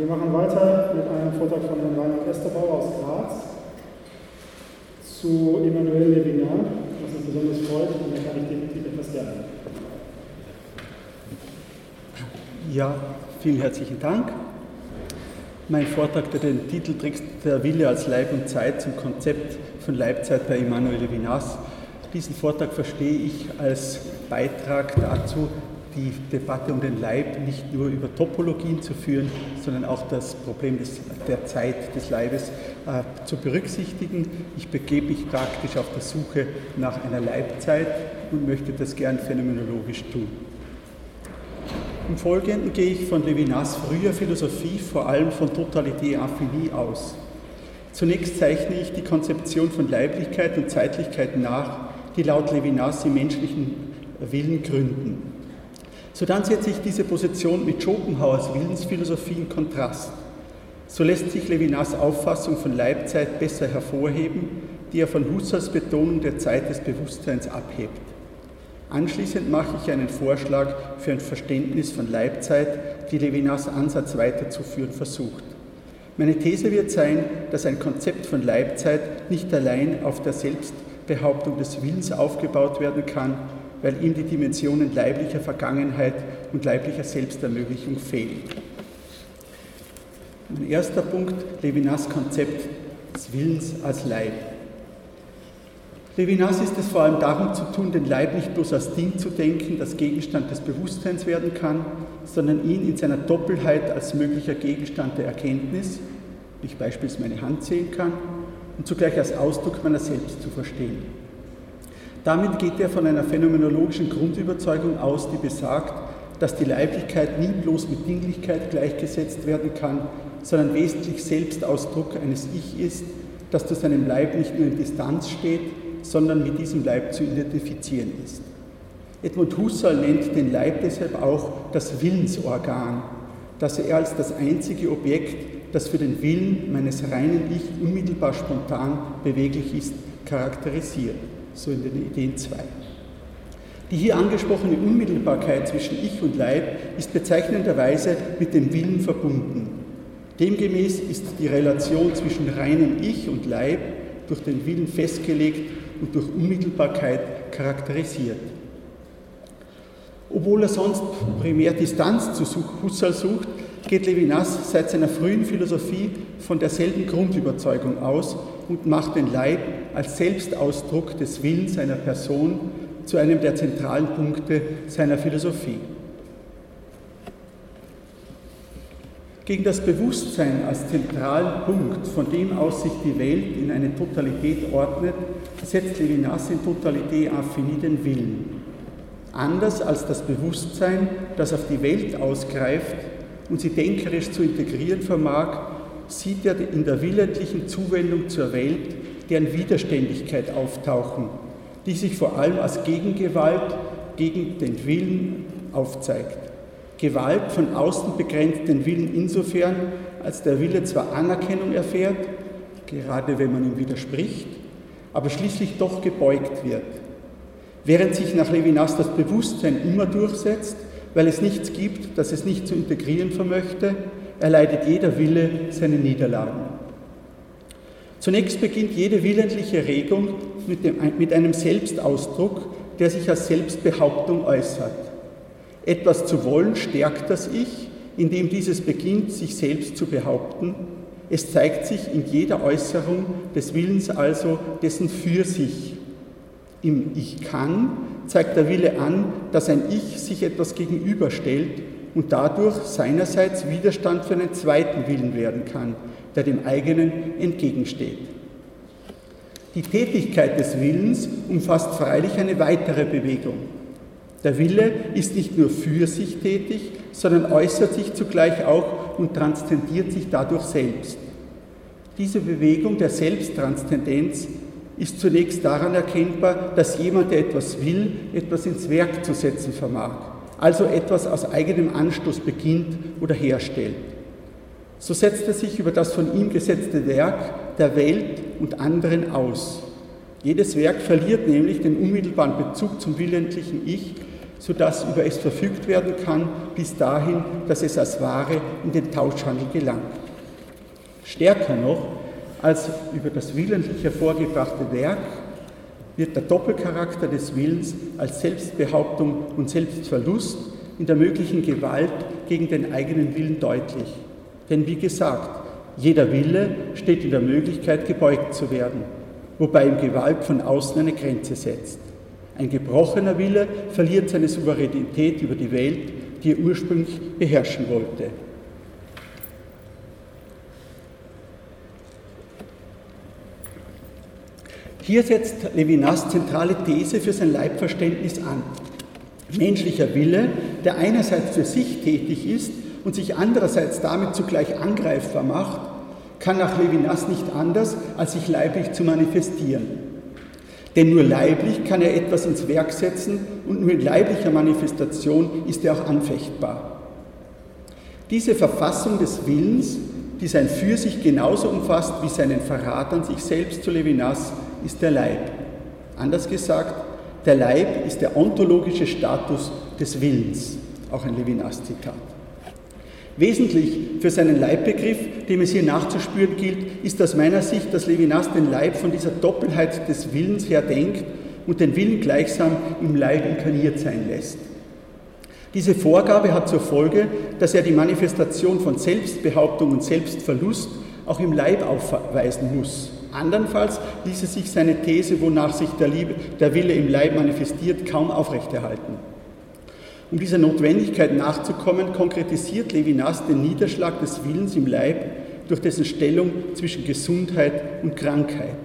wir machen weiter mit einem Vortrag von Herrn Reinhard Esterbauer aus Graz zu Emmanuel Levinas, was uns besonders freut und da kann ich definitiv etwas lernen. Ja, vielen herzlichen Dank. Mein Vortrag, der den Titel trägt, Der Wille als Leib und Zeit zum Konzept von Leibzeit bei Emmanuel Levinas. Diesen Vortrag verstehe ich als Beitrag dazu, die Debatte um den Leib nicht nur über Topologien zu führen, sondern auch das Problem des, der Zeit des Leibes äh, zu berücksichtigen. Ich begebe mich praktisch auf der Suche nach einer Leibzeit und möchte das gern phänomenologisch tun. Im Folgenden gehe ich von Levinas früher Philosophie, vor allem von Totalité Infinie aus. Zunächst zeichne ich die Konzeption von Leiblichkeit und Zeitlichkeit nach, die laut Levinas im menschlichen Willen gründen. Sodann setze ich diese Position mit Schopenhauers Willensphilosophie in Kontrast. So lässt sich Levinas Auffassung von Leibzeit besser hervorheben, die er von Husserls Betonung der Zeit des Bewusstseins abhebt. Anschließend mache ich einen Vorschlag für ein Verständnis von Leibzeit, die Levinas Ansatz weiterzuführen versucht. Meine These wird sein, dass ein Konzept von Leibzeit nicht allein auf der Selbstbehauptung des Willens aufgebaut werden kann, weil ihm die Dimensionen leiblicher Vergangenheit und leiblicher Selbstermöglichung fehlen. Mein erster Punkt, Levinas Konzept des Willens als Leib. Levinas ist es vor allem darum zu tun, den Leib nicht bloß als Ding zu denken, das Gegenstand des Bewusstseins werden kann, sondern ihn in seiner Doppelheit als möglicher Gegenstand der Erkenntnis, wie ich beispielsweise meine Hand sehen kann, und zugleich als Ausdruck meiner selbst zu verstehen. Damit geht er von einer phänomenologischen Grundüberzeugung aus, die besagt, dass die Leiblichkeit nie bloß mit Dinglichkeit gleichgesetzt werden kann, sondern wesentlich Selbstausdruck eines Ich ist, das zu seinem Leib nicht nur in Distanz steht, sondern mit diesem Leib zu identifizieren ist. Edmund Husserl nennt den Leib deshalb auch das Willensorgan, das er als das einzige Objekt, das für den Willen meines reinen Ich unmittelbar spontan beweglich ist, charakterisiert so in den Ideen 2. Die hier angesprochene Unmittelbarkeit zwischen Ich und Leib ist bezeichnenderweise mit dem Willen verbunden. Demgemäß ist die Relation zwischen reinem Ich und Leib durch den Willen festgelegt und durch Unmittelbarkeit charakterisiert. Obwohl er sonst primär Distanz zu Husserl sucht, geht Levinas seit seiner frühen Philosophie von derselben Grundüberzeugung aus und macht den Leib als Selbstausdruck des Willens seiner Person zu einem der zentralen Punkte seiner Philosophie. Gegen das Bewusstsein als zentralen Punkt, von dem aus sich die Welt in eine Totalität ordnet, setzt Levinas in Totalité Infinie den Willen. Anders als das Bewusstsein, das auf die Welt ausgreift und sie denkerisch zu integrieren vermag, sieht er in der willentlichen Zuwendung zur Welt deren Widerständigkeit auftauchen, die sich vor allem als Gegengewalt gegen den Willen aufzeigt. Gewalt von außen begrenzt den Willen insofern, als der Wille zwar Anerkennung erfährt, gerade wenn man ihm widerspricht, aber schließlich doch gebeugt wird. Während sich nach Levinas das Bewusstsein immer durchsetzt, weil es nichts gibt, das es nicht zu integrieren vermöchte, erleidet jeder Wille seine Niederlagen. Zunächst beginnt jede willentliche Regung mit, dem, mit einem Selbstausdruck, der sich als Selbstbehauptung äußert. Etwas zu wollen stärkt das Ich, indem dieses beginnt, sich selbst zu behaupten. Es zeigt sich in jeder Äußerung des Willens also dessen für sich. Im Ich kann zeigt der Wille an, dass ein Ich sich etwas gegenüberstellt und dadurch seinerseits Widerstand für einen zweiten Willen werden kann, der dem eigenen entgegensteht. Die Tätigkeit des Willens umfasst freilich eine weitere Bewegung. Der Wille ist nicht nur für sich tätig, sondern äußert sich zugleich auch und transzendiert sich dadurch selbst. Diese Bewegung der Selbsttranszendenz ist zunächst daran erkennbar, dass jemand, der etwas will, etwas ins Werk zu setzen vermag, also etwas aus eigenem Anstoß beginnt oder herstellt. So setzt er sich über das von ihm gesetzte Werk der Welt und anderen aus. Jedes Werk verliert nämlich den unmittelbaren Bezug zum willentlichen Ich, sodass über es verfügt werden kann, bis dahin, dass es als Ware in den Tauschhandel gelangt. Stärker noch als über das willentlich hervorgebrachte Werk wird der Doppelcharakter des Willens als Selbstbehauptung und Selbstverlust in der möglichen Gewalt gegen den eigenen Willen deutlich. Denn wie gesagt, jeder Wille steht in der Möglichkeit, gebeugt zu werden, wobei ihm Gewalt von außen eine Grenze setzt. Ein gebrochener Wille verliert seine Souveränität über die Welt, die er ursprünglich beherrschen wollte. Hier setzt Levinas zentrale These für sein Leibverständnis an. Menschlicher Wille, der einerseits für sich tätig ist und sich andererseits damit zugleich angreifbar macht, kann nach Levinas nicht anders, als sich leiblich zu manifestieren. Denn nur leiblich kann er etwas ins Werk setzen und nur in leiblicher Manifestation ist er auch anfechtbar. Diese Verfassung des Willens, die sein Für sich genauso umfasst wie seinen Verrat an sich selbst zu Levinas, ist der Leib. Anders gesagt, der Leib ist der ontologische Status des Willens. Auch ein Levinas-Zitat. Wesentlich für seinen Leibbegriff, dem es hier nachzuspüren gilt, ist aus meiner Sicht, dass Levinas den Leib von dieser Doppelheit des Willens her denkt und den Willen gleichsam im Leib inkarniert sein lässt. Diese Vorgabe hat zur Folge, dass er die Manifestation von Selbstbehauptung und Selbstverlust auch im Leib aufweisen muss. Andernfalls ließe sich seine These, wonach sich der, Liebe, der Wille im Leib manifestiert, kaum aufrechterhalten. Um dieser Notwendigkeit nachzukommen, konkretisiert Levinas den Niederschlag des Willens im Leib durch dessen Stellung zwischen Gesundheit und Krankheit.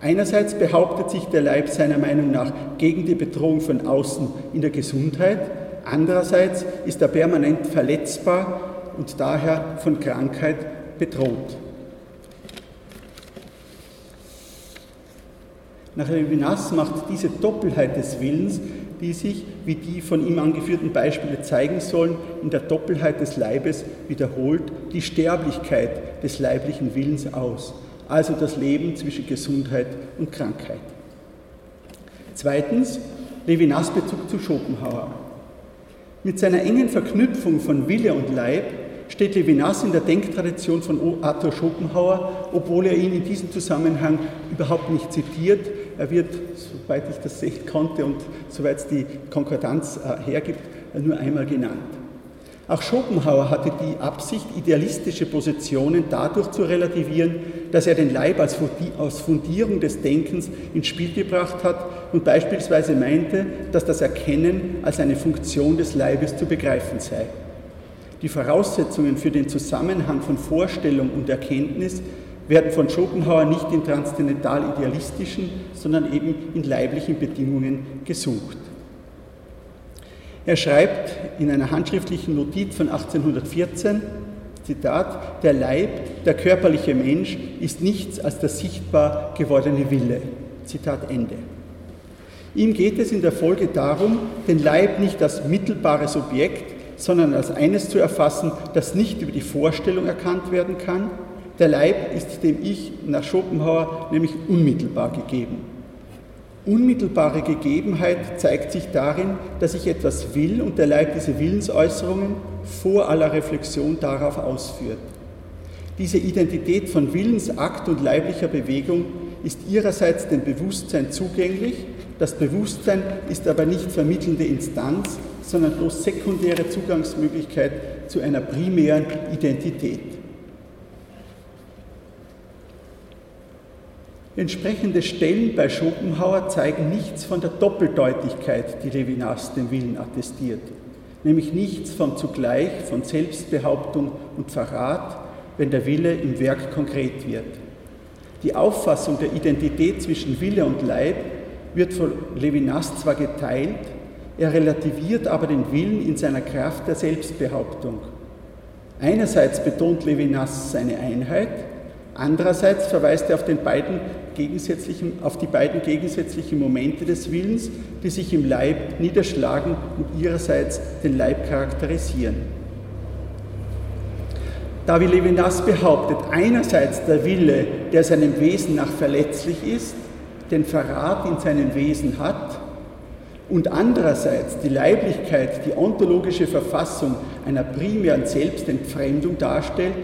Einerseits behauptet sich der Leib seiner Meinung nach gegen die Bedrohung von außen in der Gesundheit, andererseits ist er permanent verletzbar und daher von Krankheit bedroht. Nach Levinas macht diese Doppelheit des Willens die sich, wie die von ihm angeführten Beispiele zeigen sollen, in der Doppelheit des Leibes wiederholt die Sterblichkeit des leiblichen Willens aus, also das Leben zwischen Gesundheit und Krankheit. Zweitens, Levinas Bezug zu Schopenhauer. Mit seiner engen Verknüpfung von Wille und Leib steht Levinas in der Denktradition von Arthur Schopenhauer, obwohl er ihn in diesem Zusammenhang überhaupt nicht zitiert, er wird, soweit ich das sehen konnte und soweit es die Konkordanz äh, hergibt, nur einmal genannt. Auch Schopenhauer hatte die Absicht, idealistische Positionen dadurch zu relativieren, dass er den Leib als Fundierung des Denkens ins Spiel gebracht hat und beispielsweise meinte, dass das Erkennen als eine Funktion des Leibes zu begreifen sei. Die Voraussetzungen für den Zusammenhang von Vorstellung und Erkenntnis werden von Schopenhauer nicht in transzendental-idealistischen, sondern eben in leiblichen Bedingungen gesucht. Er schreibt in einer handschriftlichen Notiz von 1814, Zitat, der Leib, der körperliche Mensch ist nichts als der sichtbar gewordene Wille. Zitat Ende. Ihm geht es in der Folge darum, den Leib nicht als mittelbares Objekt, sondern als eines zu erfassen, das nicht über die Vorstellung erkannt werden kann, der Leib ist dem Ich nach Schopenhauer nämlich unmittelbar gegeben. Unmittelbare Gegebenheit zeigt sich darin, dass ich etwas will und der Leib diese Willensäußerungen vor aller Reflexion darauf ausführt. Diese Identität von Willensakt und leiblicher Bewegung ist ihrerseits dem Bewusstsein zugänglich, das Bewusstsein ist aber nicht vermittelnde Instanz, sondern bloß sekundäre Zugangsmöglichkeit zu einer primären Identität. Entsprechende Stellen bei Schopenhauer zeigen nichts von der Doppeldeutigkeit, die Levinas dem Willen attestiert, nämlich nichts von zugleich von Selbstbehauptung und Verrat, wenn der Wille im Werk konkret wird. Die Auffassung der Identität zwischen Wille und Leib wird von Levinas zwar geteilt, er relativiert aber den Willen in seiner Kraft der Selbstbehauptung. Einerseits betont Levinas seine Einheit, Andererseits verweist er auf, beiden auf, die beiden gegensätzlichen Momente des Willens, die sich im Leib niederschlagen und ihrerseits den Leib charakterisieren. Da wie Levinas behauptet, einerseits der Wille, der seinem Wesen nach verletzlich ist, den Verrat in seinem Wesen hat, und andererseits die Leiblichkeit, die ontologische Verfassung einer primären Selbstentfremdung darstellt,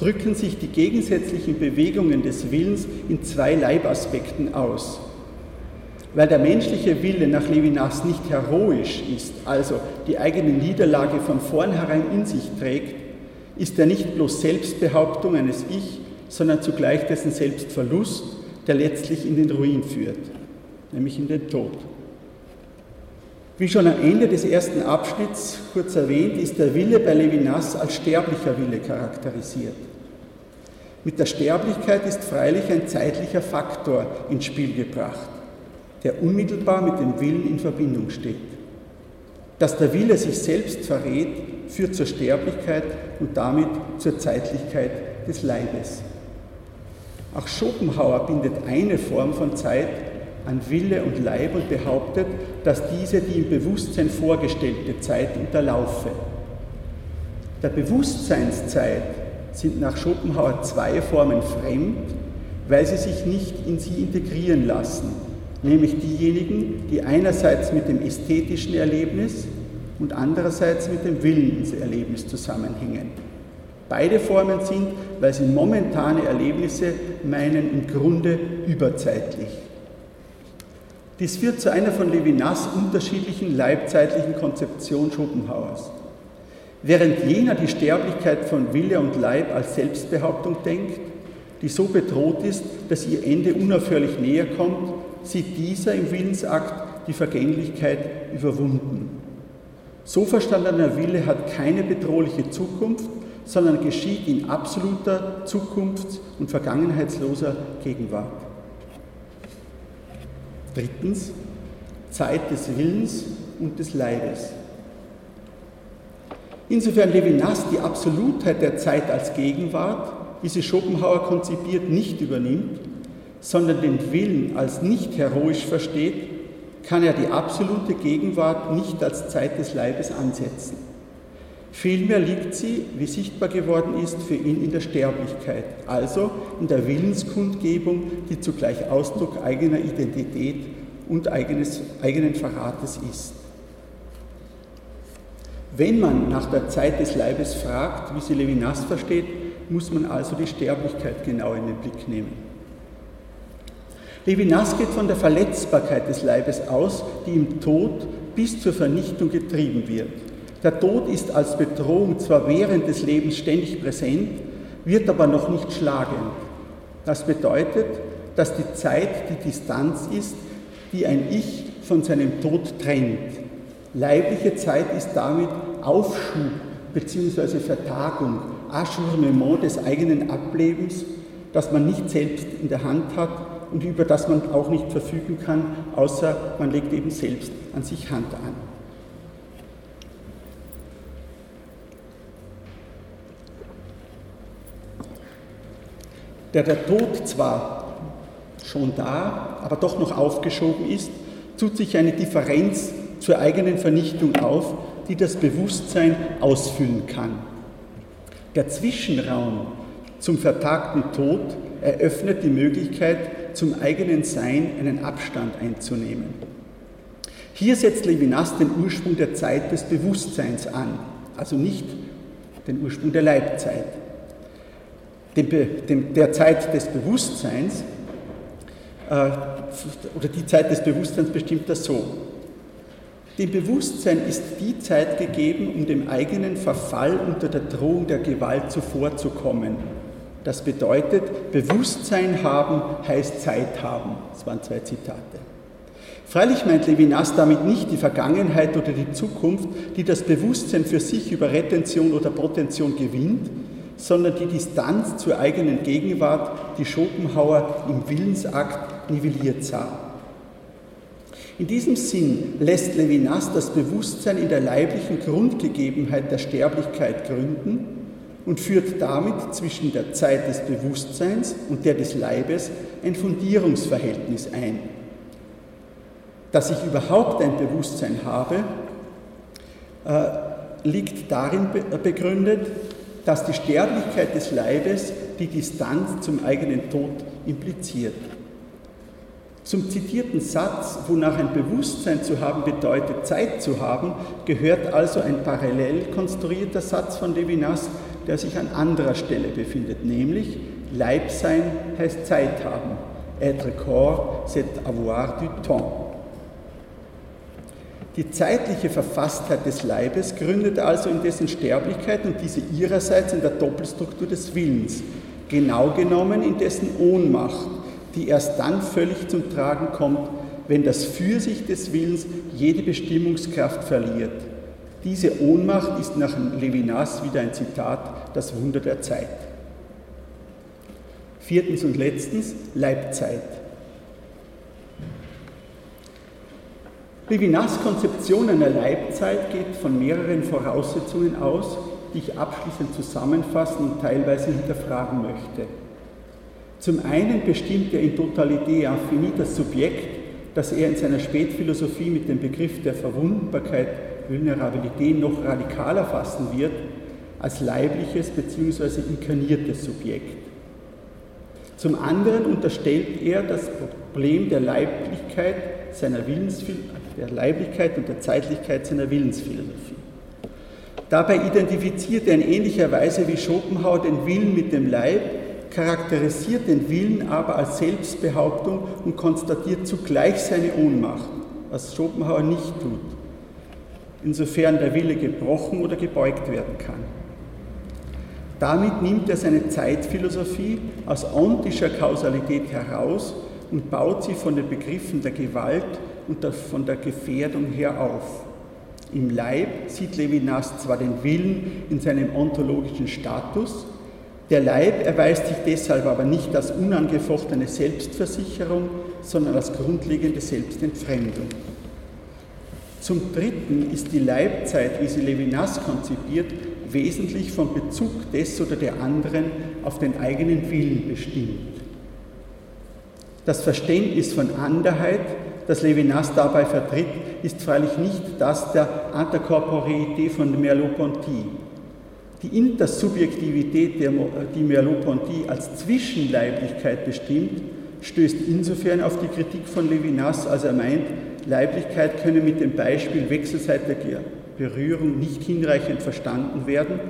drücken sich die gegensätzlichen Bewegungen des Willens in zwei Leibaspekten aus. Weil der menschliche Wille nach Levinas nicht heroisch ist, also die eigene Niederlage von vornherein in sich trägt, ist er nicht bloß Selbstbehauptung eines Ich, sondern zugleich dessen Selbstverlust, der letztlich in den Ruin führt, nämlich in den Tod. Wie schon am Ende des ersten Abschnitts kurz erwähnt, ist der Wille bei Levinas als sterblicher Wille charakterisiert. Mit der Sterblichkeit ist freilich ein zeitlicher Faktor ins Spiel gebracht, der unmittelbar mit dem Willen in Verbindung steht. Dass der Wille sich selbst verrät, führt zur Sterblichkeit und damit zur Zeitlichkeit des Leibes. Auch Schopenhauer bindet eine Form von Zeit an Wille und Leib und behauptet, dass diese die im Bewusstsein vorgestellte Zeit unterlaufe. Der Bewusstseinszeit sind nach Schopenhauer zwei Formen fremd, weil sie sich nicht in sie integrieren lassen, nämlich diejenigen, die einerseits mit dem ästhetischen Erlebnis und andererseits mit dem Willen ins Erlebnis zusammenhängen. Beide Formen sind, weil sie momentane Erlebnisse meinen, im Grunde überzeitlich. Dies führt zu einer von Levinas unterschiedlichen leibzeitlichen Konzeption Schopenhauers. Während jener die Sterblichkeit von Wille und Leib als Selbstbehauptung denkt, die so bedroht ist, dass ihr Ende unaufhörlich näher kommt, sieht dieser im Willensakt die Vergänglichkeit überwunden. So verstandener Wille hat keine bedrohliche Zukunft, sondern geschieht in absoluter Zukunfts- und vergangenheitsloser Gegenwart. Drittens, Zeit des Willens und des Leibes. Insofern Levinas die Absolutheit der Zeit als Gegenwart, wie sie Schopenhauer konzipiert, nicht übernimmt, sondern den Willen als nicht heroisch versteht, kann er die absolute Gegenwart nicht als Zeit des Leibes ansetzen. Vielmehr liegt sie, wie sichtbar geworden ist, für ihn in der Sterblichkeit, also in der Willenskundgebung, die zugleich Ausdruck eigener Identität und eigenes, eigenen Verrates ist. Wenn man nach der Zeit des Leibes fragt, wie sie Levinas versteht, muss man also die Sterblichkeit genau in den Blick nehmen. Levinas geht von der Verletzbarkeit des Leibes aus, die im Tod bis zur Vernichtung getrieben wird. Der Tod ist als Bedrohung zwar während des Lebens ständig präsent, wird aber noch nicht schlagend. Das bedeutet, dass die Zeit die Distanz ist, die ein Ich von seinem Tod trennt. Leibliche Zeit ist damit Aufschub bzw. Vertagung, Ajournement des eigenen Ablebens, das man nicht selbst in der Hand hat und über das man auch nicht verfügen kann, außer man legt eben selbst an sich Hand an. Der der Tod zwar schon da, aber doch noch aufgeschoben ist, tut sich eine Differenz zur eigenen Vernichtung auf, die das Bewusstsein ausfüllen kann. Der Zwischenraum zum vertagten Tod eröffnet die Möglichkeit, zum eigenen Sein einen Abstand einzunehmen. Hier setzt Levinas den Ursprung der Zeit des Bewusstseins an, also nicht den Ursprung der Leibzeit dem, dem, der Zeit des Bewusstseins, äh, oder die Zeit des Bewusstseins bestimmt das so. Dem Bewusstsein ist die Zeit gegeben, um dem eigenen Verfall unter der Drohung der Gewalt zuvorzukommen. Das bedeutet, Bewusstsein haben heißt Zeit haben. Das waren zwei Zitate. Freilich meint Levinas damit nicht die Vergangenheit oder die Zukunft, die das Bewusstsein für sich über Retention oder Potention gewinnt, sondern die Distanz zur eigenen Gegenwart, die Schopenhauer im Willensakt nivelliert sah. In diesem Sinn lässt Levinas das Bewusstsein in der leiblichen Grundgegebenheit der Sterblichkeit gründen und führt damit zwischen der Zeit des Bewusstseins und der des Leibes ein Fundierungsverhältnis ein. Dass ich überhaupt ein Bewusstsein habe, äh, liegt darin begründet, dass die Sterblichkeit des Leibes die Distanz zum eigenen Tod impliziert. Zum zitierten Satz, wonach ein Bewusstsein zu haben bedeutet, Zeit zu haben, gehört also ein parallel konstruierter Satz von Levinas, der sich an anderer Stelle befindet, nämlich Leib sein heißt Zeit haben. Être corps, c'est avoir du temps. Die zeitliche Verfasstheit des Leibes gründet also in dessen Sterblichkeit und diese ihrerseits in der Doppelstruktur des Willens, genau genommen in dessen Ohnmacht, die erst dann völlig zum Tragen kommt, wenn das Fürsicht des Willens jede Bestimmungskraft verliert. Diese Ohnmacht ist nach Levinas wieder ein Zitat, das Wunder der Zeit. Viertens und letztens Leibzeit. Levinas Konzeption einer Leibzeit geht von mehreren Voraussetzungen aus, die ich abschließend zusammenfassen und teilweise hinterfragen möchte. Zum einen bestimmt er in Totalité Infini das Subjekt, das er in seiner Spätphilosophie mit dem Begriff der Verwundbarkeit, Vulnerabilität noch radikaler fassen wird, als leibliches bzw. inkarniertes Subjekt. Zum anderen unterstellt er das Problem der Leiblichkeit seiner der Leiblichkeit und der Zeitlichkeit seiner Willensphilosophie. Dabei identifiziert er in ähnlicher Weise wie Schopenhauer den Willen mit dem Leib, charakterisiert den Willen aber als Selbstbehauptung und konstatiert zugleich seine Ohnmacht, was Schopenhauer nicht tut, insofern der Wille gebrochen oder gebeugt werden kann. Damit nimmt er seine Zeitphilosophie aus ontischer Kausalität heraus und baut sie von den Begriffen der Gewalt und von der Gefährdung her auf. Im Leib sieht Levinas zwar den Willen in seinem ontologischen Status, der Leib erweist sich deshalb aber nicht als unangefochtene Selbstversicherung, sondern als grundlegende Selbstentfremdung. Zum Dritten ist die Leibzeit, wie sie Levinas konzipiert, wesentlich vom Bezug des oder der anderen auf den eigenen Willen bestimmt. Das Verständnis von Anderheit das Levinas dabei vertritt, ist freilich nicht das der Interkorporeität von Merleau-Ponty. Die Intersubjektivität, die Merleau-Ponty als Zwischenleiblichkeit bestimmt, stößt insofern auf die Kritik von Levinas, als er meint, Leiblichkeit könne mit dem Beispiel wechselseitiger Berührung nicht hinreichend verstanden werden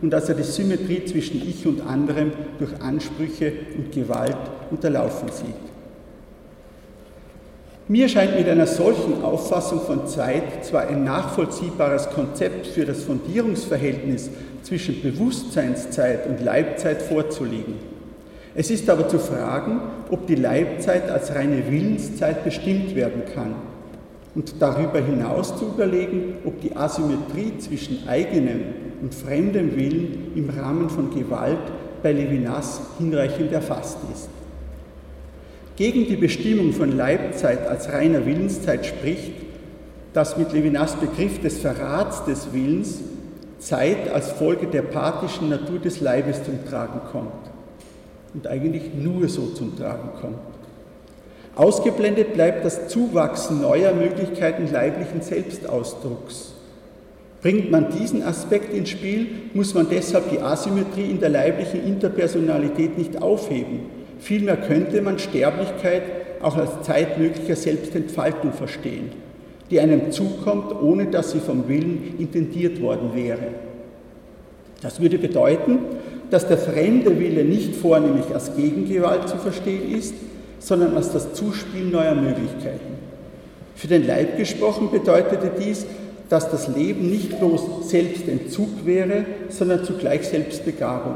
und dass er die Symmetrie zwischen Ich und anderem durch Ansprüche und Gewalt unterlaufen sieht. Mir scheint mit einer solchen Auffassung von Zeit zwar ein nachvollziehbares Konzept für das Fundierungsverhältnis zwischen Bewusstseinszeit und Leibzeit vorzulegen. Es ist aber zu fragen, ob die Leibzeit als reine Willenszeit bestimmt werden kann und darüber hinaus zu überlegen, ob die Asymmetrie zwischen eigenem und fremdem Willen im Rahmen von Gewalt bei Levinas hinreichend erfasst ist. Gegen die Bestimmung von Leibzeit als reiner Willenszeit spricht, dass mit Levinas Begriff des Verrats des Willens Zeit als Folge der pathischen Natur des Leibes zum Tragen kommt und eigentlich nur so zum Tragen kommt. Ausgeblendet bleibt das Zuwachsen neuer Möglichkeiten leiblichen Selbstausdrucks. Bringt man diesen Aspekt ins Spiel, muss man deshalb die Asymmetrie in der leiblichen Interpersonalität nicht aufheben, Vielmehr könnte man Sterblichkeit auch als Zeit möglicher Selbstentfaltung verstehen, die einem zukommt, ohne dass sie vom Willen intendiert worden wäre. Das würde bedeuten, dass der fremde Wille nicht vornehmlich als Gegengewalt zu verstehen ist, sondern als das Zuspiel neuer Möglichkeiten. Für den Leib gesprochen bedeutete dies, dass das Leben nicht bloß Selbstentzug wäre, sondern zugleich Selbstbegabung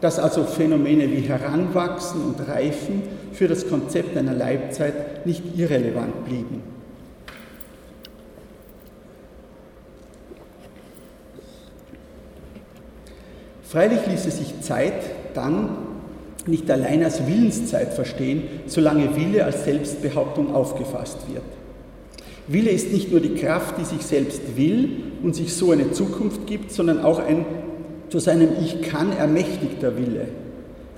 dass also Phänomene wie Heranwachsen und Reifen für das Konzept einer Leibzeit nicht irrelevant blieben. Freilich ließe sich Zeit dann nicht allein als Willenszeit verstehen, solange Wille als Selbstbehauptung aufgefasst wird. Wille ist nicht nur die Kraft, die sich selbst will und sich so eine Zukunft gibt, sondern auch ein zu seinem Ich kann ermächtigter Wille.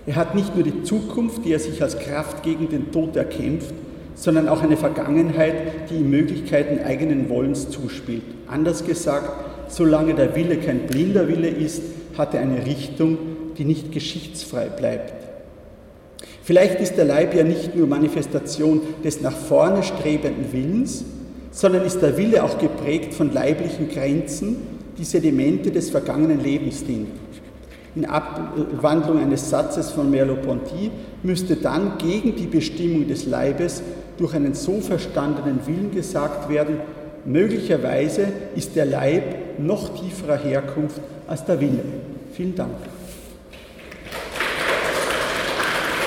Er hat nicht nur die Zukunft, die er sich als Kraft gegen den Tod erkämpft, sondern auch eine Vergangenheit, die ihm Möglichkeiten eigenen Wollens zuspielt. Anders gesagt, solange der Wille kein blinder Wille ist, hat er eine Richtung, die nicht geschichtsfrei bleibt. Vielleicht ist der Leib ja nicht nur Manifestation des nach vorne strebenden Willens, sondern ist der Wille auch geprägt von leiblichen Grenzen, die Sedimente des vergangenen Lebens sind. In Abwandlung eines Satzes von Merleau-Ponty müsste dann gegen die Bestimmung des Leibes durch einen so verstandenen Willen gesagt werden, möglicherweise ist der Leib noch tieferer Herkunft als der Wille. Vielen Dank.